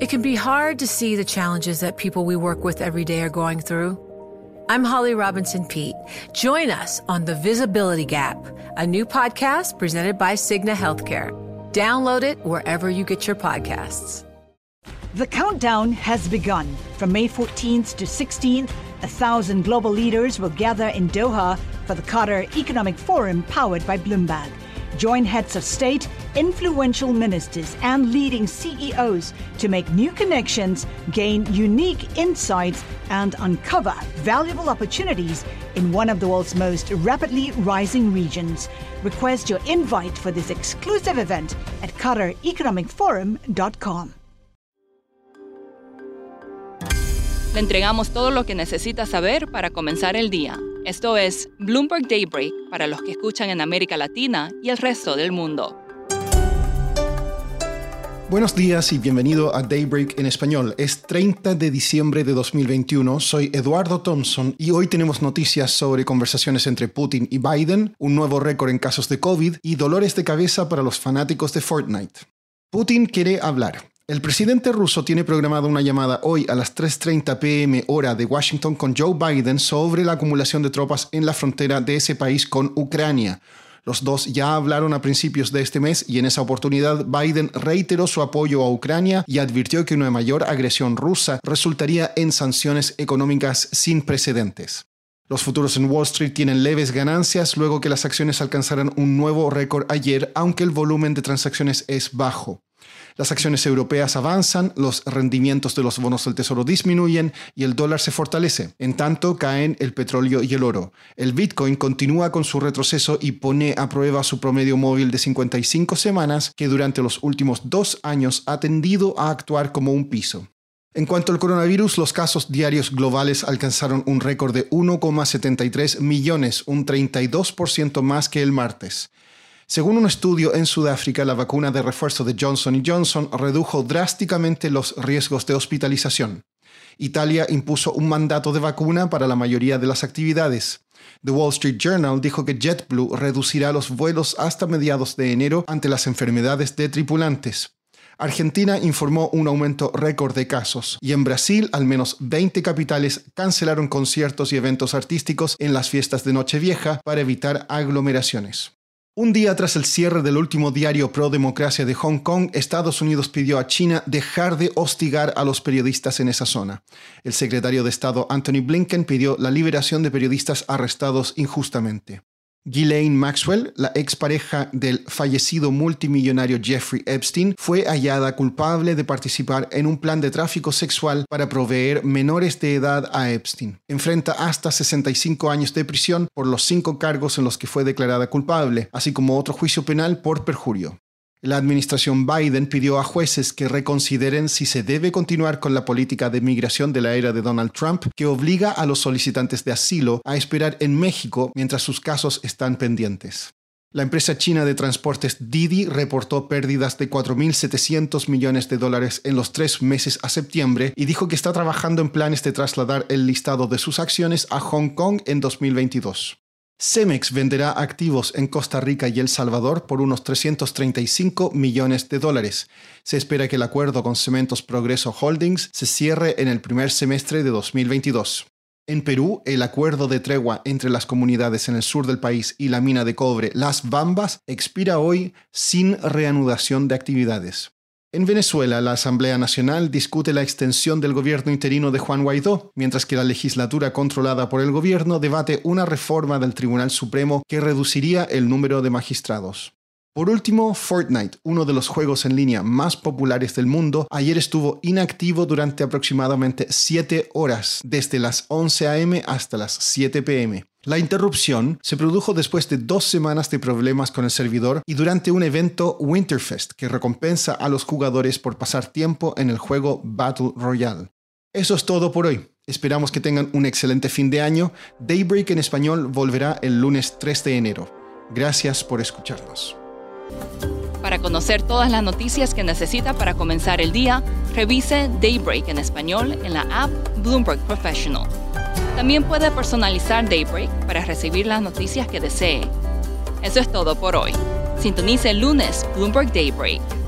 It can be hard to see the challenges that people we work with every day are going through. I'm Holly Robinson Pete. Join us on The Visibility Gap, a new podcast presented by Cigna Healthcare. Download it wherever you get your podcasts. The countdown has begun. From May 14th to 16th, a thousand global leaders will gather in Doha for the Qatar Economic Forum powered by Bloomberg. Join heads of state, influential ministers, and leading CEOs to make new connections, gain unique insights, and uncover valuable opportunities in one of the world's most rapidly rising regions. Request your invite for this exclusive event at QatarEconomicForum.com. Le entregamos todo lo que necesita saber para comenzar el día. Esto es Bloomberg Daybreak para los que escuchan en América Latina y el resto del mundo. Buenos días y bienvenido a Daybreak en español. Es 30 de diciembre de 2021. Soy Eduardo Thompson y hoy tenemos noticias sobre conversaciones entre Putin y Biden, un nuevo récord en casos de COVID y dolores de cabeza para los fanáticos de Fortnite. Putin quiere hablar. El presidente ruso tiene programada una llamada hoy a las 3.30 pm hora de Washington con Joe Biden sobre la acumulación de tropas en la frontera de ese país con Ucrania. Los dos ya hablaron a principios de este mes y en esa oportunidad Biden reiteró su apoyo a Ucrania y advirtió que una mayor agresión rusa resultaría en sanciones económicas sin precedentes. Los futuros en Wall Street tienen leves ganancias luego que las acciones alcanzaran un nuevo récord ayer, aunque el volumen de transacciones es bajo. Las acciones europeas avanzan, los rendimientos de los bonos del tesoro disminuyen y el dólar se fortalece. En tanto, caen el petróleo y el oro. El Bitcoin continúa con su retroceso y pone a prueba su promedio móvil de 55 semanas que durante los últimos dos años ha tendido a actuar como un piso. En cuanto al coronavirus, los casos diarios globales alcanzaron un récord de 1,73 millones, un 32% más que el martes. Según un estudio en Sudáfrica, la vacuna de refuerzo de Johnson Johnson redujo drásticamente los riesgos de hospitalización. Italia impuso un mandato de vacuna para la mayoría de las actividades. The Wall Street Journal dijo que JetBlue reducirá los vuelos hasta mediados de enero ante las enfermedades de tripulantes. Argentina informó un aumento récord de casos y en Brasil al menos 20 capitales cancelaron conciertos y eventos artísticos en las fiestas de Nochevieja para evitar aglomeraciones. Un día tras el cierre del último diario pro democracia de Hong Kong, Estados Unidos pidió a China dejar de hostigar a los periodistas en esa zona. El secretario de Estado Anthony Blinken pidió la liberación de periodistas arrestados injustamente. Ghislaine Maxwell, la expareja del fallecido multimillonario Jeffrey Epstein, fue hallada culpable de participar en un plan de tráfico sexual para proveer menores de edad a Epstein. Enfrenta hasta 65 años de prisión por los cinco cargos en los que fue declarada culpable, así como otro juicio penal por perjurio. La administración Biden pidió a jueces que reconsideren si se debe continuar con la política de migración de la era de Donald Trump que obliga a los solicitantes de asilo a esperar en México mientras sus casos están pendientes. La empresa china de transportes Didi reportó pérdidas de 4.700 millones de dólares en los tres meses a septiembre y dijo que está trabajando en planes de trasladar el listado de sus acciones a Hong Kong en 2022. Cemex venderá activos en Costa Rica y El Salvador por unos 335 millones de dólares. Se espera que el acuerdo con Cementos Progreso Holdings se cierre en el primer semestre de 2022. En Perú, el acuerdo de tregua entre las comunidades en el sur del país y la mina de cobre Las Bambas expira hoy sin reanudación de actividades. En Venezuela, la Asamblea Nacional discute la extensión del gobierno interino de Juan Guaidó, mientras que la legislatura controlada por el gobierno debate una reforma del Tribunal Supremo que reduciría el número de magistrados. Por último, Fortnite, uno de los juegos en línea más populares del mundo, ayer estuvo inactivo durante aproximadamente 7 horas, desde las 11 a.m. hasta las 7 p.m. La interrupción se produjo después de dos semanas de problemas con el servidor y durante un evento Winterfest que recompensa a los jugadores por pasar tiempo en el juego Battle Royale. Eso es todo por hoy. Esperamos que tengan un excelente fin de año. Daybreak en español volverá el lunes 3 de enero. Gracias por escucharnos. Para conocer todas las noticias que necesita para comenzar el día, revise Daybreak en español en la app Bloomberg Professional. También puede personalizar Daybreak para recibir las noticias que desee. Eso es todo por hoy. Sintonice el lunes Bloomberg Daybreak.